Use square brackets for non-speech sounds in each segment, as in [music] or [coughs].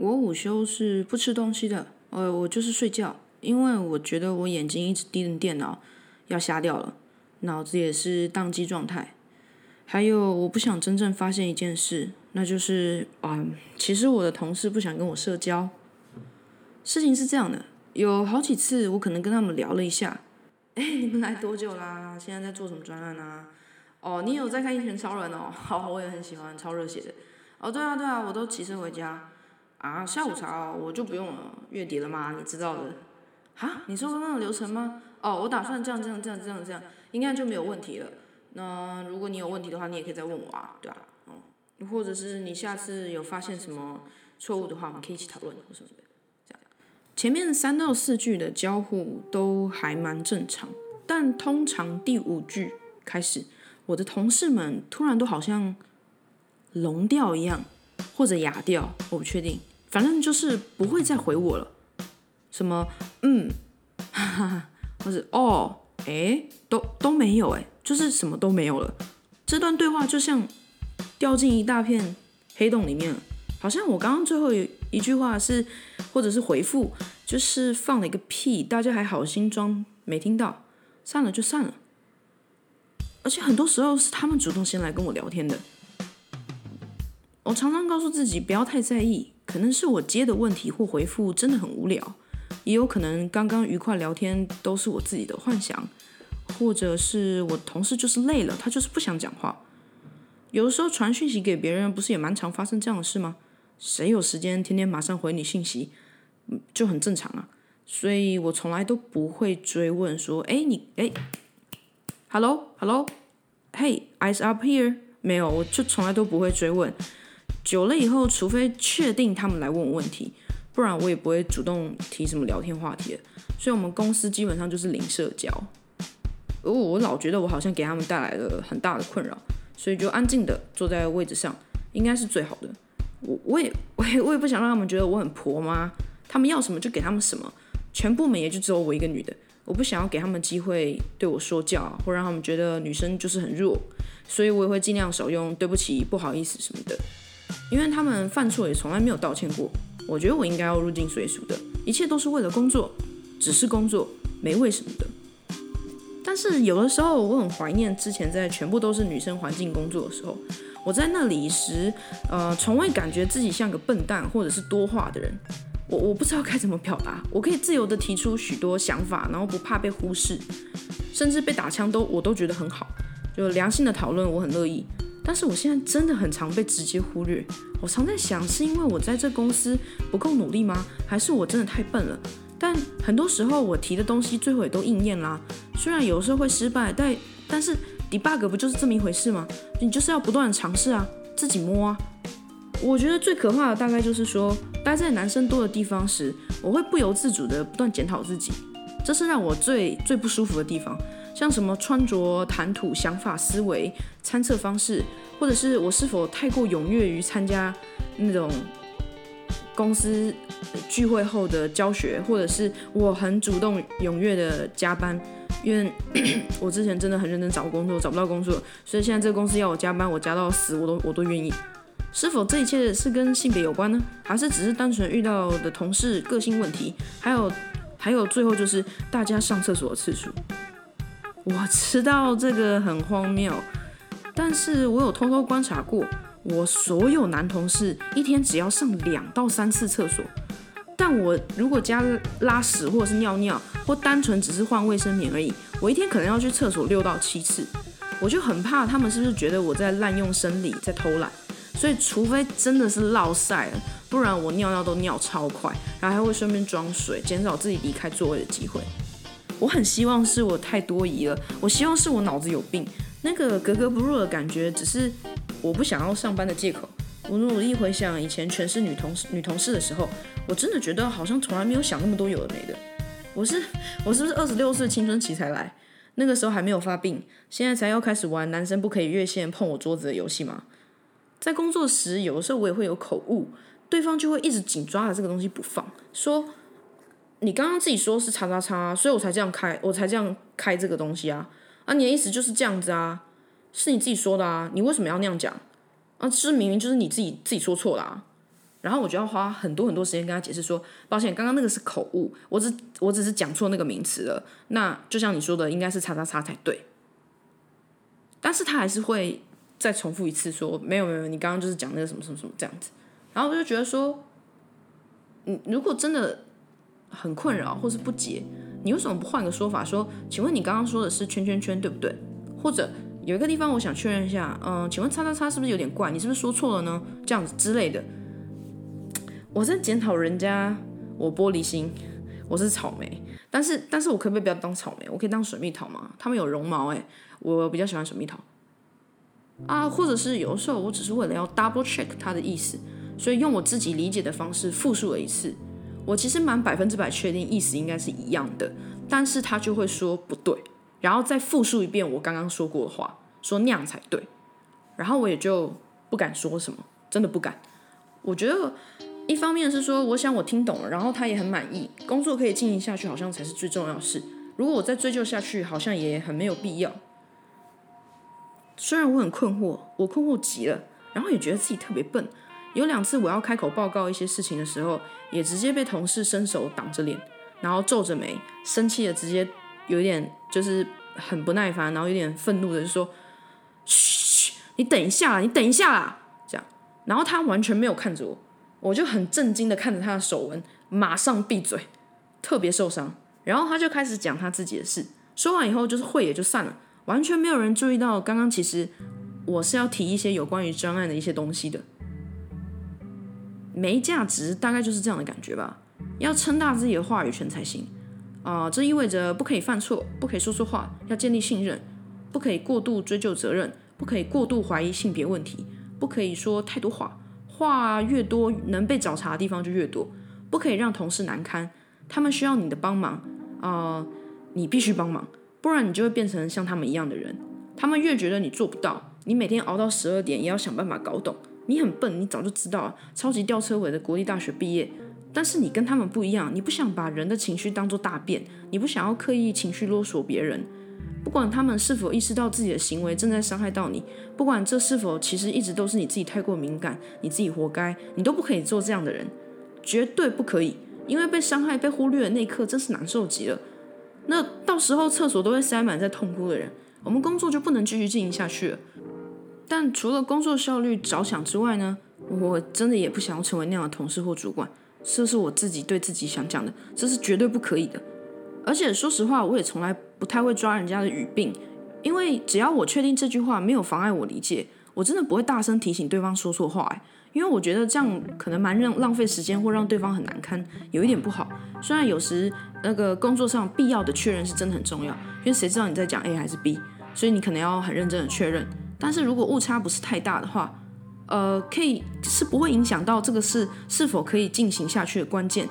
我午休是不吃东西的，呃，我就是睡觉，因为我觉得我眼睛一直盯着电脑，要瞎掉了，脑子也是宕机状态。还有，我不想真正发现一件事，那就是啊，其实我的同事不想跟我社交。事情是这样的，有好几次我可能跟他们聊了一下，哎，你们来多久啦？现在在做什么专案啊？哦，你有在看《一拳超人》哦？[laughs] 好，我也很喜欢，超热血的。哦，对啊，对啊，我都骑车回家。啊，下午茶我就不用了，月底了嘛，你知道的。哈，你说刚刚的流程吗？哦，我打算这样这样这样这样这样，应该就没有问题了。那如果你有问题的话，你也可以再问我啊，对吧？嗯，或者是你下次有发现什么错误的话，我们可以一起讨论或什么的。这样，前面三到四句的交互都还蛮正常，但通常第五句开始，我的同事们突然都好像聋掉一样，或者哑掉，我不确定。反正就是不会再回我了，什么嗯，哈哈，或者哦，哎，都都没有哎，就是什么都没有了。这段对话就像掉进一大片黑洞里面了，好像我刚刚最后一一句话是，或者是回复，就是放了一个屁，大家还好心装没听到，散了就散了。而且很多时候是他们主动先来跟我聊天的，我常常告诉自己不要太在意。可能是我接的问题或回复真的很无聊，也有可能刚刚愉快聊天都是我自己的幻想，或者是我同事就是累了，他就是不想讲话。有的时候传讯息给别人，不是也蛮常发生这样的事吗？谁有时间天天马上回你信息，就很正常啊。所以我从来都不会追问说，哎，你哎，hello，hello，hey，eyes up here，没有，我就从来都不会追问。久了以后，除非确定他们来问我问题，不然我也不会主动提什么聊天话题。所以，我们公司基本上就是零社交。哦，我老觉得我好像给他们带来了很大的困扰，所以就安静的坐在位置上，应该是最好的。我我也我也我也不想让他们觉得我很婆妈，他们要什么就给他们什么。全部门也就只有我一个女的，我不想要给他们机会对我说教，或让他们觉得女生就是很弱，所以我也会尽量少用对不起、不好意思什么的。因为他们犯错也从来没有道歉过，我觉得我应该要入境随俗的，一切都是为了工作，只是工作，没为什么的。但是有的时候我很怀念之前在全部都是女生环境工作的时候，我在那里时，呃，从未感觉自己像个笨蛋或者是多话的人。我我不知道该怎么表达，我可以自由的提出许多想法，然后不怕被忽视，甚至被打枪都我都觉得很好，就良性的讨论我很乐意。但是我现在真的很常被直接忽略。我常在想，是因为我在这公司不够努力吗？还是我真的太笨了？但很多时候我提的东西最后也都应验啦。虽然有时候会失败，但但是 debug 不就是这么一回事吗？你就是要不断尝试啊，自己摸啊。我觉得最可怕的大概就是说，待在男生多的地方时，我会不由自主的不断检讨自己，这是让我最最不舒服的地方。像什么穿着、谈吐、想法、思维、参测方式，或者是我是否太过踊跃于参加那种公司聚会后的教学，或者是我很主动踊跃的加班，因为 [coughs] 我之前真的很认真找工作，找不到工作，所以现在这个公司要我加班，我加到死我都我都愿意。是否这一切是跟性别有关呢？还是只是单纯遇到的同事个性问题？还有还有最后就是大家上厕所的次数。我知道这个很荒谬，但是我有偷偷观察过，我所有男同事一天只要上两到三次厕所，但我如果加拉屎或者是尿尿，或单纯只是换卫生棉而已，我一天可能要去厕所六到七次，我就很怕他们是不是觉得我在滥用生理，在偷懒，所以除非真的是落晒了，不然我尿尿都尿超快，然后还会顺便装水，减少自己离开座位的机会。我很希望是我太多疑了，我希望是我脑子有病，那个格格不入的感觉只是我不想要上班的借口。我努力回想以前全是女同事女同事的时候，我真的觉得好像从来没有想那么多有的没的。我是我是不是二十六岁青春期才来？那个时候还没有发病，现在才要开始玩男生不可以越线碰我桌子的游戏吗？在工作时，有的时候我也会有口误，对方就会一直紧抓着这个东西不放，说。你刚刚自己说是叉叉叉，所以我才这样开，我才这样开这个东西啊！啊，你的意思就是这样子啊？是你自己说的啊？你为什么要那样讲？啊，这明明就是你自己自己说错了啊！然后我就要花很多很多时间跟他解释说，抱歉，刚刚那个是口误，我只我只是讲错那个名词了。那就像你说的，应该是叉叉叉才对。但是他还是会再重复一次说，没有没有，你刚刚就是讲那个什么什么什么这样子。然后我就觉得说，嗯，如果真的很困扰或是不解，你为什么不换个说法说，请问你刚刚说的是圈圈圈对不对？或者有一个地方我想确认一下，嗯，请问叉叉叉是不是有点怪？你是不是说错了呢？这样子之类的。我在检讨人家，我玻璃心，我是草莓，但是但是我可不可以不要当草莓？我可以当水蜜桃吗？他们有绒毛哎，我比较喜欢水蜜桃啊，或者是有的时候我只是为了要 double check 它的意思，所以用我自己理解的方式复述了一次。我其实蛮百分之百确定意思应该是一样的，但是他就会说不对，然后再复述一遍我刚刚说过的话，说那样才对，然后我也就不敢说什么，真的不敢。我觉得。一方面是说，我想我听懂了，然后他也很满意，工作可以进行下去，好像才是最重要的事。如果我再追究下去，好像也很没有必要。虽然我很困惑，我困惑极了，然后也觉得自己特别笨。有两次我要开口报告一些事情的时候，也直接被同事伸手挡着脸，然后皱着眉，生气的直接有点就是很不耐烦，然后有点愤怒的就说：“嘘，你等一下，你等一下啦。”这样，然后他完全没有看着我。我就很震惊的看着他的手纹，马上闭嘴，特别受伤。然后他就开始讲他自己的事，说完以后就是会也就散了，完全没有人注意到刚刚其实我是要提一些有关于专案的一些东西的，没价值，大概就是这样的感觉吧。要撑大自己的话语权才行啊，这意味着不可以犯错，不可以说错话，要建立信任，不可以过度追究责任，不可以过度怀疑性别问题，不可以说太多话。话越多，能被找茬的地方就越多，不可以让同事难堪。他们需要你的帮忙啊，你必须帮忙，不然你就会变成像他们一样的人。他们越觉得你做不到，你每天熬到十二点也要想办法搞懂。你很笨，你早就知道，超级吊车尾的国立大学毕业，但是你跟他们不一样，你不想把人的情绪当做大便，你不想要刻意情绪勒索别人。不管他们是否意识到自己的行为正在伤害到你，不管这是否其实一直都是你自己太过敏感，你自己活该，你都不可以做这样的人，绝对不可以，因为被伤害、被忽略的那一刻真是难受极了。那到时候厕所都会塞满在痛哭的人，我们工作就不能继续进行下去了。但除了工作效率着想之外呢，我真的也不想要成为那样的同事或主管，这是我自己对自己想讲的，这是绝对不可以的。而且说实话，我也从来不太会抓人家的语病，因为只要我确定这句话没有妨碍我理解，我真的不会大声提醒对方说错话。哎，因为我觉得这样可能蛮让浪费时间，或让对方很难堪，有一点不好。虽然有时那个工作上必要的确认是真的很重要，因为谁知道你在讲 A 还是 B，所以你可能要很认真的确认。但是如果误差不是太大的话，呃，可以是不会影响到这个事是否可以进行下去的关键。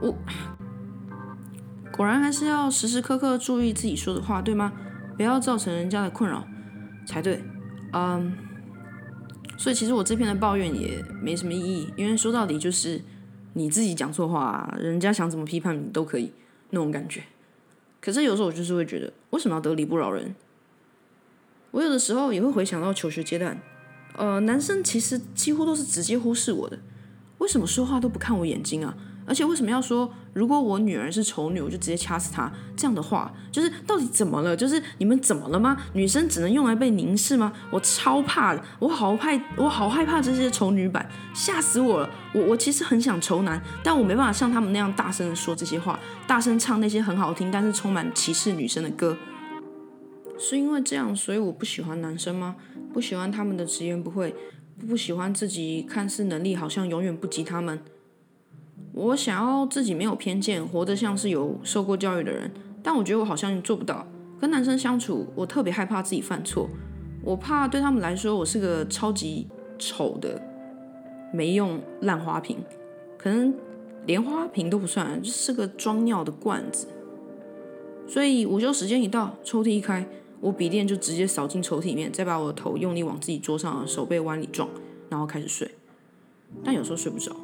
我。果然还是要时时刻刻注意自己说的话，对吗？不要造成人家的困扰才对。嗯，所以其实我这篇的抱怨也没什么意义，因为说到底就是你自己讲错话，人家想怎么批判你都可以那种感觉。可是有时候我就是会觉得，为什么要得理不饶人？我有的时候也会回想到求学阶段，呃，男生其实几乎都是直接忽视我的，为什么说话都不看我眼睛啊？而且为什么要说如果我女儿是丑女，我就直接掐死她？这样的话，就是到底怎么了？就是你们怎么了吗？女生只能用来被凝视吗？我超怕的，我好害，我好害怕这些丑女版，吓死我了！我我其实很想丑男，但我没办法像他们那样大声的说这些话，大声唱那些很好听但是充满歧视女生的歌。是因为这样，所以我不喜欢男生吗？不喜欢他们的直言不讳，不喜欢自己看似能力好像永远不及他们。我想要自己没有偏见，活得像是有受过教育的人，但我觉得我好像做不到。跟男生相处，我特别害怕自己犯错，我怕对他们来说我是个超级丑的、没用烂花瓶，可能连花瓶都不算，就是个装尿的罐子。所以午休时间一到，抽屉一开，我笔电就直接扫进抽屉里面，再把我的头用力往自己桌上的手背弯里撞，然后开始睡。但有时候睡不着。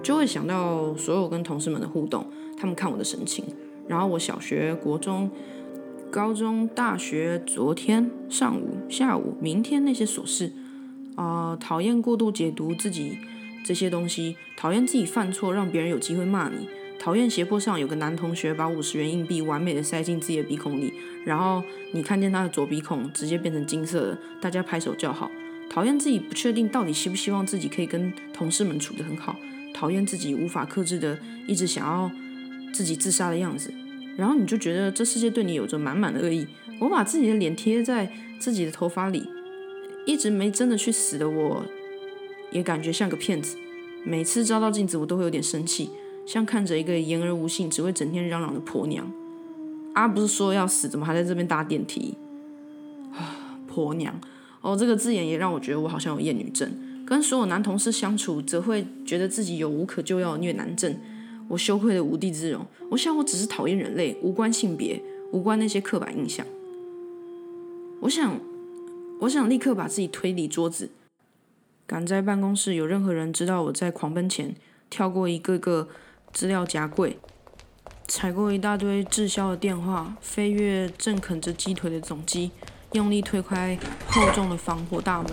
就会想到所有跟同事们的互动，他们看我的神情，然后我小学、国中、高中、大学，昨天上午、下午、明天那些琐事，啊，讨厌过度解读自己这些东西，讨厌自己犯错，让别人有机会骂你。讨厌斜坡上有个男同学把五十元硬币完美的塞进自己的鼻孔里，然后你看见他的左鼻孔直接变成金色的，大家拍手叫好。讨厌自己不确定到底希不希望自己可以跟同事们处得很好，讨厌自己无法克制的一直想要自己自杀的样子，然后你就觉得这世界对你有着满满的恶意。我把自己的脸贴在自己的头发里，一直没真的去死的我，也感觉像个骗子。每次照到镜子，我都会有点生气。像看着一个言而无信、只会整天嚷嚷的婆娘，啊，不是说要死，怎么还在这边搭电梯？啊，婆娘哦，这个字眼也让我觉得我好像有厌女症。跟所有男同事相处，则会觉得自己有无可救药的虐男症。我羞愧的无地自容。我想我只是讨厌人类，无关性别，无关那些刻板印象。我想，我想立刻把自己推离桌子。赶在办公室有任何人知道我在狂奔前，跳过一个个。资料夹柜，踩过一大堆滞销的电话，飞跃正啃着鸡腿的总机，用力推开厚重的防火大门。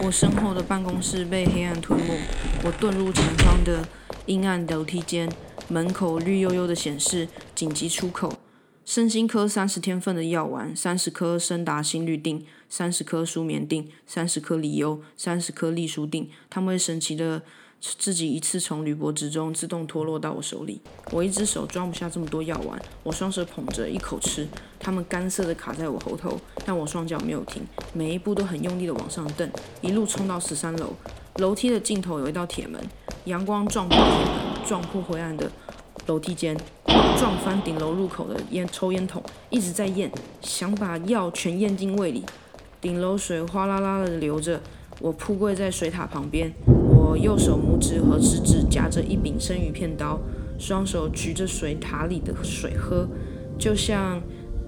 我身后的办公室被黑暗吞没。我遁入前方的阴暗楼梯间，门口绿油油的显示紧急出口：身心科三十天份的药丸，三十颗升达心率定，三十颗舒眠定，三十颗利优，三十颗利舒定。他们会神奇的。自己一次从铝箔纸中自动脱落到我手里，我一只手装不下这么多药丸，我双手捧着一口吃，它们干涩的卡在我喉头，但我双脚没有停，每一步都很用力的往上蹬，一路冲到十三楼，楼梯的尽头有一道铁门，阳光撞破铁门，撞破灰暗的楼梯间，撞翻顶楼入口的烟抽烟筒，一直在咽，想把药全咽进胃里，顶楼水哗啦啦的流着，我扑跪在水塔旁边。右手拇指和食指夹着一柄生鱼片刀，双手举着水塔里的水喝，就像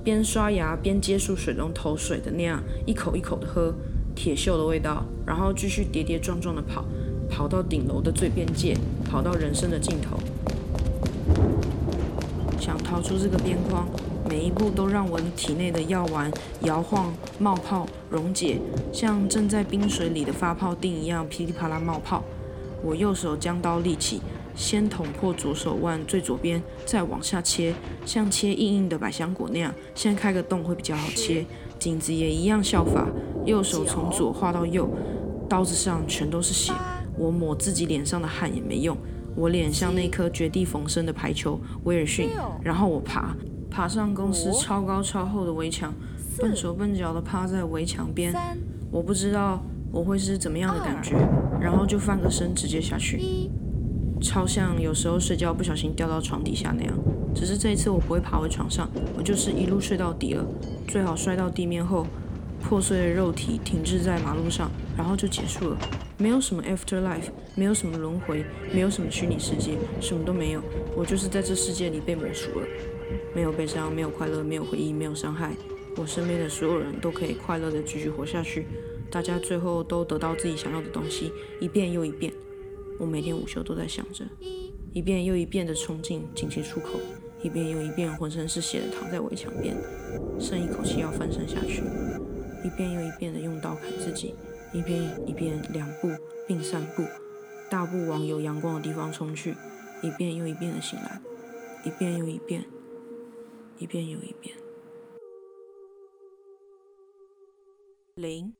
边刷牙边接触水龙头水的那样，一口一口的喝铁锈的味道，然后继续跌跌撞撞的跑，跑到顶楼的最边界，跑到人生的尽头，想逃出这个边框。每一步都让我体内的药丸摇晃、冒泡、溶解，像正在冰水里的发泡钉一样噼里啪啦冒泡。我右手将刀立起，先捅破左手腕最左边，再往下切，像切硬硬的百香果那样。先开个洞会比较好切。颈子也一样效法，右手从左画到右，刀子上全都是血。我抹自己脸上的汗也没用，我脸像那颗绝地逢生的排球威尔逊。然后我爬。爬上公司超高超厚的围墙，笨手笨脚的趴在围墙边。我不知道我会是怎么样的感觉，然后就翻个身直接下去，超像有时候睡觉不小心掉到床底下那样。只是这一次我不会爬回床上，我就是一路睡到底了。最好摔到地面后，破碎的肉体停滞在马路上，然后就结束了。没有什么 after life，没有什么轮回，没有什么虚拟世界，什么都没有。我就是在这世界里被抹除了。没有悲伤，没有快乐，没有回忆，没有伤害。我身边的所有人都可以快乐的继续活下去。大家最后都得到自己想要的东西，一遍又一遍。我每天午休都在想着，一遍又一遍的冲进紧急出口，一遍又一遍浑身是血的躺在围墙边，剩一口气要翻身下去，一遍又一遍的用刀砍自己，一遍一遍两步并三步，大步往有阳光的地方冲去，一遍又一遍的醒来，一遍又一遍。一遍又一遍。零。